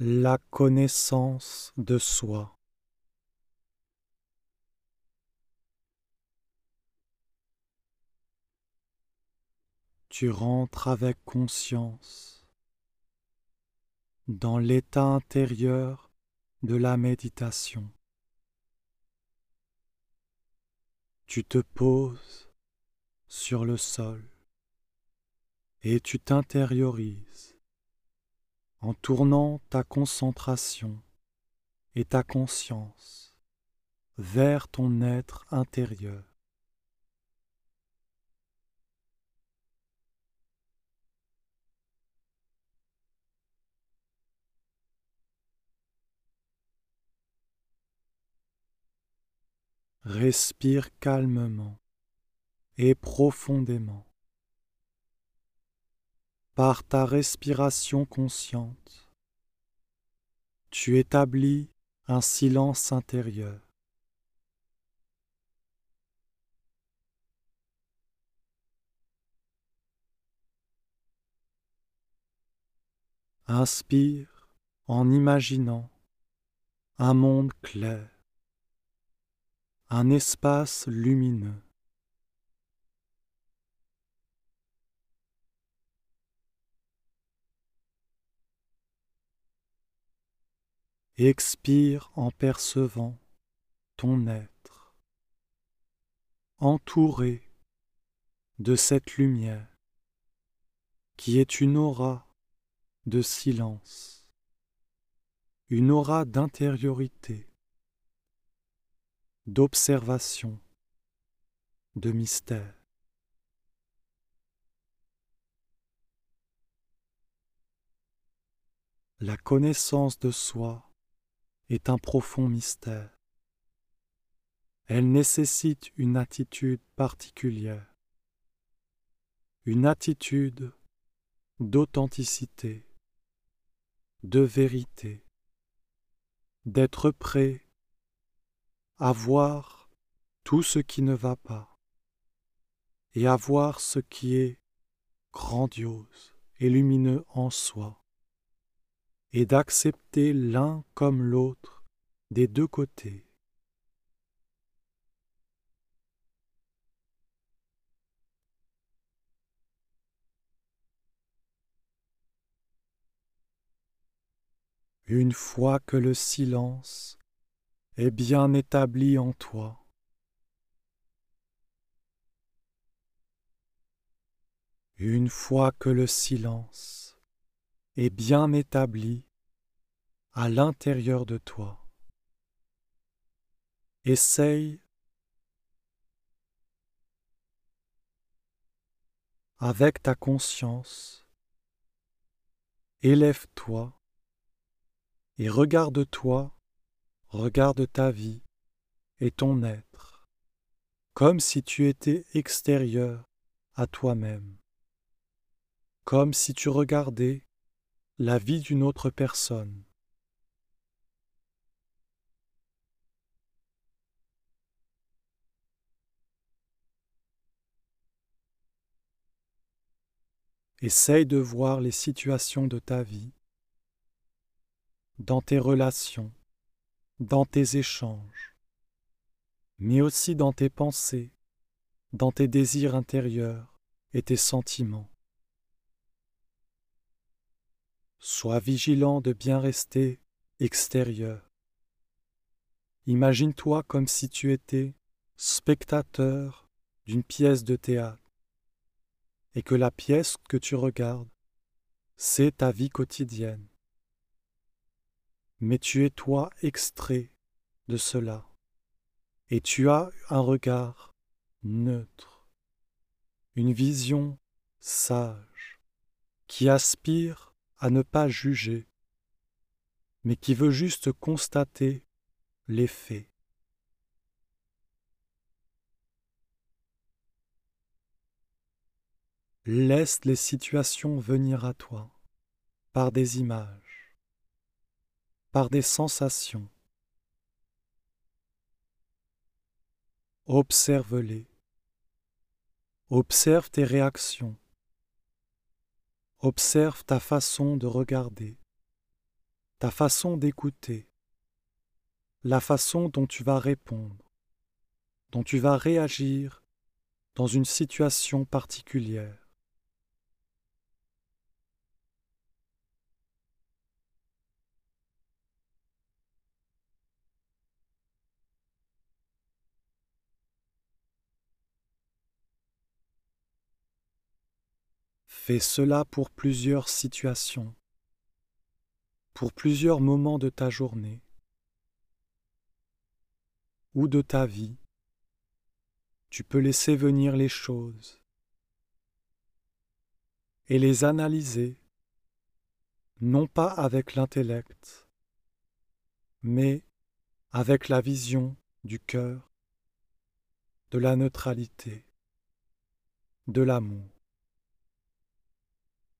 la connaissance de soi. Tu rentres avec conscience dans l'état intérieur de la méditation. Tu te poses sur le sol et tu t'intériorises en tournant ta concentration et ta conscience vers ton être intérieur. Respire calmement et profondément. Par ta respiration consciente, tu établis un silence intérieur. Inspire en imaginant un monde clair, un espace lumineux. Expire en percevant ton être, entouré de cette lumière qui est une aura de silence, une aura d'intériorité, d'observation, de mystère. La connaissance de soi est un profond mystère. Elle nécessite une attitude particulière, une attitude d'authenticité, de vérité, d'être prêt à voir tout ce qui ne va pas et à voir ce qui est grandiose et lumineux en soi et d'accepter l'un comme l'autre des deux côtés. Une fois que le silence est bien établi en toi, une fois que le silence est bien établi à l'intérieur de toi. Essaye avec ta conscience, élève-toi et regarde-toi, regarde ta vie et ton être, comme si tu étais extérieur à toi-même, comme si tu regardais la vie d'une autre personne. Essaye de voir les situations de ta vie, dans tes relations, dans tes échanges, mais aussi dans tes pensées, dans tes désirs intérieurs et tes sentiments. Sois vigilant de bien rester extérieur. Imagine-toi comme si tu étais spectateur d'une pièce de théâtre et que la pièce que tu regardes, c'est ta vie quotidienne. Mais tu es toi extrait de cela et tu as un regard neutre, une vision sage qui aspire à ne pas juger, mais qui veut juste constater les faits. Laisse les situations venir à toi par des images, par des sensations. Observe-les. Observe tes réactions. Observe ta façon de regarder. ta façon d'écouter, la façon dont tu vas répondre, dont tu vas réagir dans une situation particulière. Fais cela pour plusieurs situations, pour plusieurs moments de ta journée. Ou de ta vie. Tu peux laisser venir les choses. Et les analyser, non pas avec l'intellect, mais avec la vision du cœur, de la neutralité, de l'amour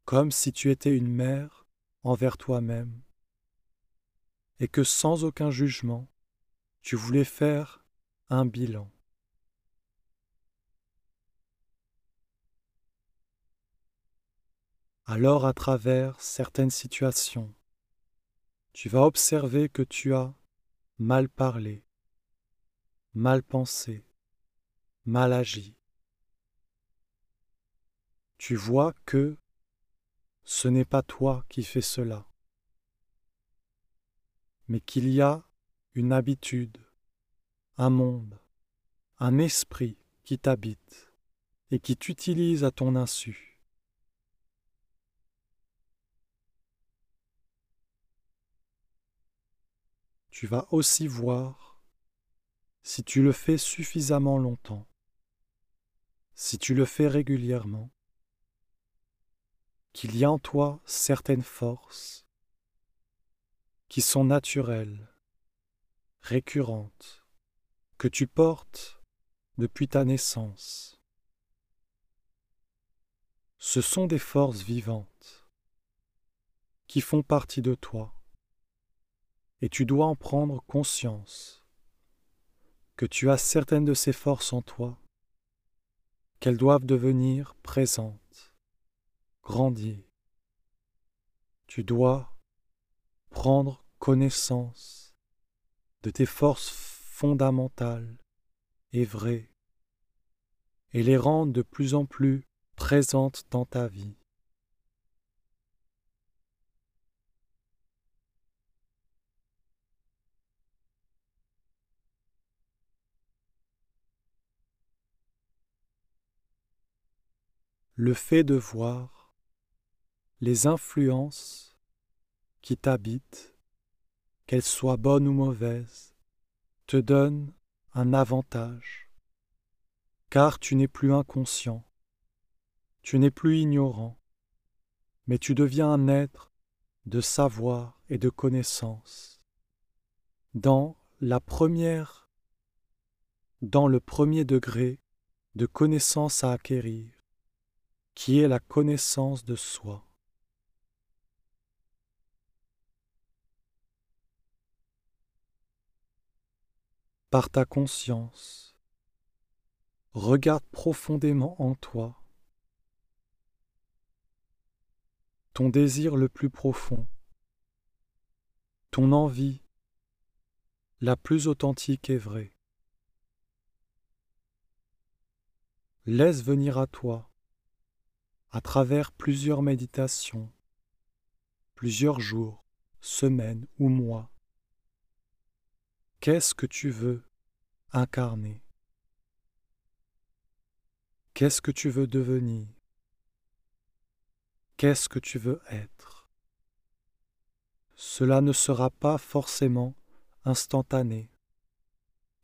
comme si tu étais une mère envers toi-même, et que sans aucun jugement, tu voulais faire un bilan. Alors à travers certaines situations, tu vas observer que tu as mal parlé, mal pensé, mal agi. Tu vois que ce n'est pas toi qui fais cela, mais qu'il y a une habitude, un monde, un esprit qui t'habite et qui t'utilise à ton insu. Tu vas aussi voir si tu le fais suffisamment longtemps, si tu le fais régulièrement, qu'il y a en toi certaines forces qui sont naturelles, récurrentes, que tu portes depuis ta naissance. Ce sont des forces vivantes qui font partie de toi et tu dois en prendre conscience que tu as certaines de ces forces en toi, qu'elles doivent devenir présentes grandis. Tu dois prendre connaissance de tes forces fondamentales et vraies et les rendre de plus en plus présentes dans ta vie. Le fait de voir les influences qui t'habitent, qu'elles soient bonnes ou mauvaises, te donnent un avantage, car tu n'es plus inconscient, tu n'es plus ignorant, mais tu deviens un être de savoir et de connaissance. Dans la première, dans le premier degré de connaissance à acquérir, qui est la connaissance de soi. Par ta conscience. Regarde profondément en toi ton désir le plus profond, ton envie la plus authentique et vraie. Laisse venir à toi, à travers plusieurs méditations, plusieurs jours, semaines ou mois, Qu'est-ce que tu veux incarner? Qu'est-ce que tu veux devenir? Qu'est-ce que tu veux être? Cela ne sera pas forcément instantané,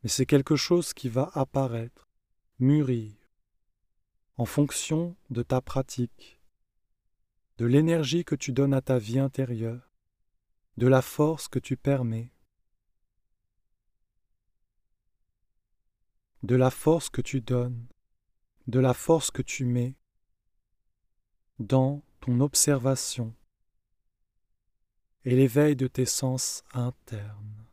mais c'est quelque chose qui va apparaître, mûrir, en fonction de ta pratique, de l'énergie que tu donnes à ta vie intérieure, de la force que tu permets de la force que tu donnes, de la force que tu mets dans ton observation et l'éveil de tes sens internes.